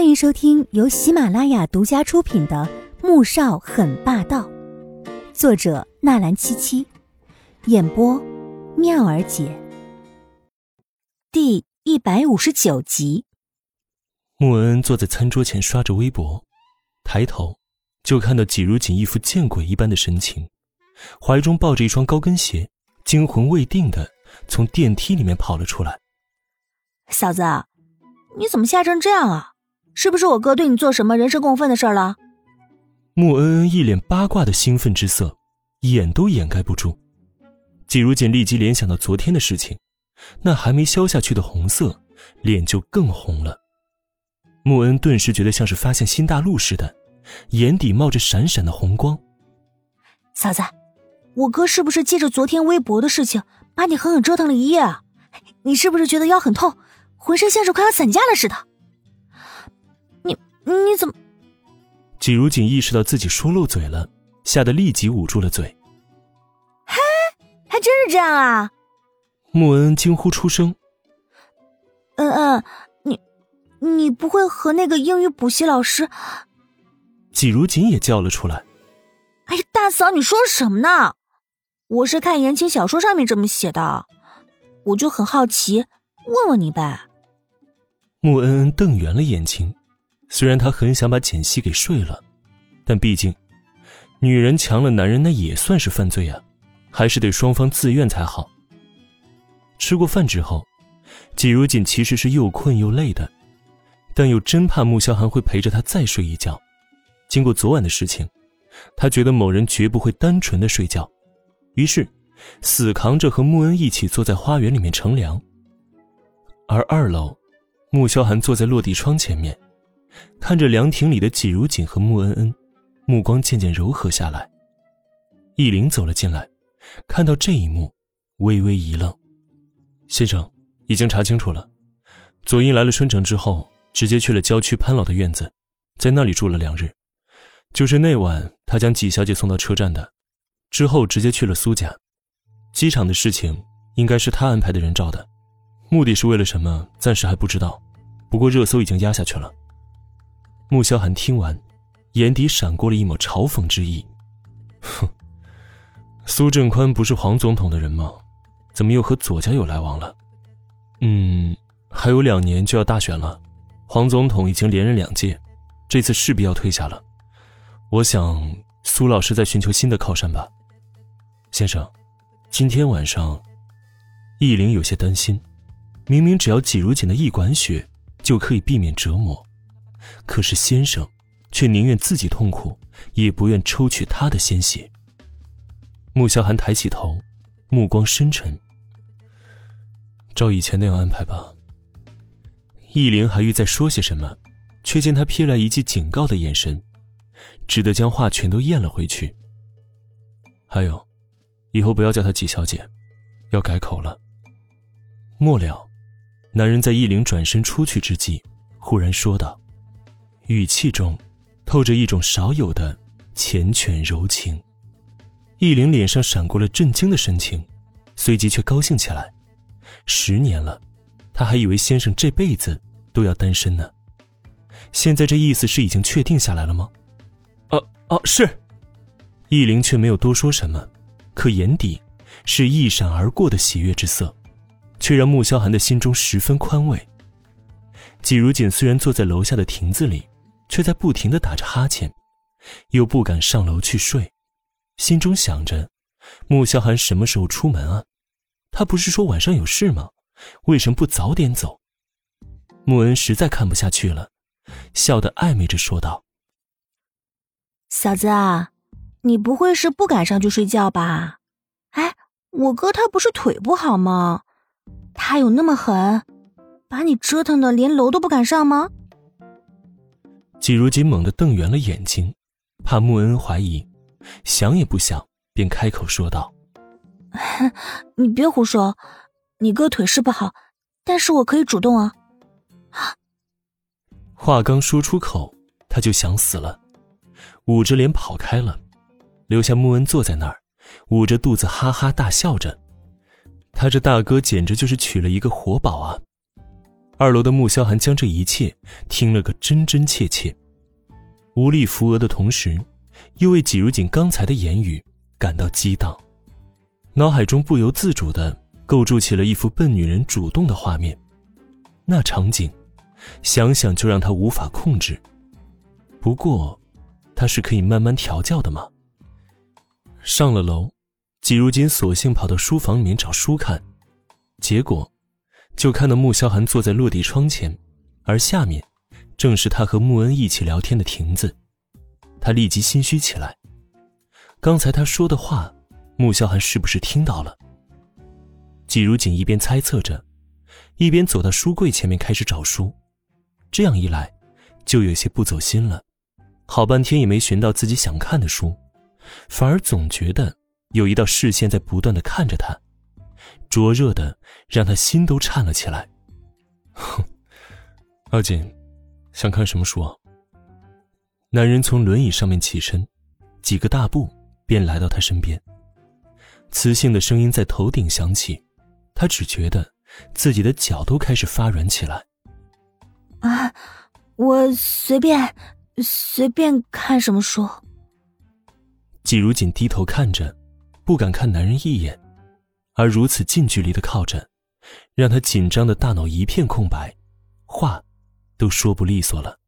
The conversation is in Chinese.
欢迎收听由喜马拉雅独家出品的《穆少很霸道》，作者纳兰七七，演播妙儿姐。第一百五十九集。穆恩恩坐在餐桌前刷着微博，抬头就看到季如锦一副见鬼一般的神情，怀中抱着一双高跟鞋，惊魂未定的从电梯里面跑了出来。嫂子，你怎么吓成这样啊？是不是我哥对你做什么人神共愤的事了？穆恩恩一脸八卦的兴奋之色，掩都掩盖不住。季如锦立即联想到昨天的事情，那还没消下去的红色，脸就更红了。穆恩顿时觉得像是发现新大陆似的，眼底冒着闪闪的红光。嫂子，我哥是不是借着昨天微博的事情，把你狠狠折腾了一夜啊？你是不是觉得腰很痛，浑身像是快要散架了似的？你怎么？季如锦意识到自己说漏嘴了，吓得立即捂住了嘴。嘿，还真是这样啊！穆恩惊呼出声。嗯嗯，你你不会和那个英语补习老师？季如锦也叫了出来。哎呀，大嫂，你说什么呢？我是看言情小说上面这么写的，我就很好奇，问问你呗。穆恩恩瞪圆了眼睛。虽然他很想把简溪给睡了，但毕竟，女人强了男人那也算是犯罪啊，还是得双方自愿才好。吃过饭之后，季如锦其实是又困又累的，但又真怕穆萧寒会陪着他再睡一觉。经过昨晚的事情，他觉得某人绝不会单纯的睡觉，于是死扛着和穆恩一起坐在花园里面乘凉。而二楼，穆萧寒坐在落地窗前面。看着凉亭里的季如锦和穆恩恩，目光渐渐柔和下来。易林走了进来，看到这一幕，微微一愣：“先生，已经查清楚了，左英来了春城之后，直接去了郊区潘老的院子，在那里住了两日。就是那晚，他将季小姐送到车站的，之后直接去了苏家。机场的事情应该是他安排的人照的，目的是为了什么，暂时还不知道。不过热搜已经压下去了。”穆萧寒听完，眼底闪过了一抹嘲讽之意。哼，苏振宽不是黄总统的人吗？怎么又和左家有来往了？嗯，还有两年就要大选了，黄总统已经连任两届，这次势必要退下了。我想苏老师在寻求新的靠山吧。先生，今天晚上，易灵有些担心，明明只要挤如锦的一管血，就可以避免折磨。可是先生，却宁愿自己痛苦，也不愿抽取他的鲜血。穆萧寒抬起头，目光深沉。照以前那样安排吧。易灵还欲再说些什么，却见他瞥来一记警告的眼神，只得将话全都咽了回去。还有，以后不要叫她季小姐，要改口了。末了，男人在易灵转身出去之际，忽然说道。语气中，透着一种少有的缱绻柔情。易林脸上闪过了震惊的神情，随即却高兴起来。十年了，他还以为先生这辈子都要单身呢。现在这意思是已经确定下来了吗？啊啊，是。易林却没有多说什么，可眼底是一闪而过的喜悦之色，却让穆萧寒的心中十分宽慰。季如锦虽然坐在楼下的亭子里。却在不停的打着哈欠，又不敢上楼去睡，心中想着：穆萧寒什么时候出门啊？他不是说晚上有事吗？为什么不早点走？穆恩实在看不下去了，笑得暧昧着说道：“嫂子啊，你不会是不敢上去睡觉吧？哎，我哥他不是腿不好吗？他有那么狠，把你折腾的连楼都不敢上吗？”季如锦猛地瞪圆了眼睛，怕穆恩恩怀疑，想也不想便开口说道：“你别胡说，你哥腿是不好，但是我可以主动啊。”话刚说出口，他就想死了，捂着脸跑开了，留下穆恩坐在那儿，捂着肚子哈哈大笑着。他这大哥简直就是娶了一个活宝啊！二楼的穆萧寒将这一切听了个真真切切，无力扶额的同时，又为季如锦刚才的言语感到激荡，脑海中不由自主的构筑起了一幅笨女人主动的画面，那场景，想想就让他无法控制。不过，他是可以慢慢调教的嘛？上了楼，季如锦索性跑到书房里面找书看，结果。就看到穆萧寒坐在落地窗前，而下面正是他和穆恩一起聊天的亭子。他立即心虚起来。刚才他说的话，穆萧寒是不是听到了？季如锦一边猜测着，一边走到书柜前面开始找书。这样一来，就有些不走心了。好半天也没寻到自己想看的书，反而总觉得有一道视线在不断的看着他。灼热的让他心都颤了起来。哼，阿锦，想看什么书啊？男人从轮椅上面起身，几个大步便来到他身边。磁性的声音在头顶响起，他只觉得自己的脚都开始发软起来。啊，我随便随便看什么书。季如锦低头看着，不敢看男人一眼。而如此近距离的靠着，让他紧张的大脑一片空白，话都说不利索了。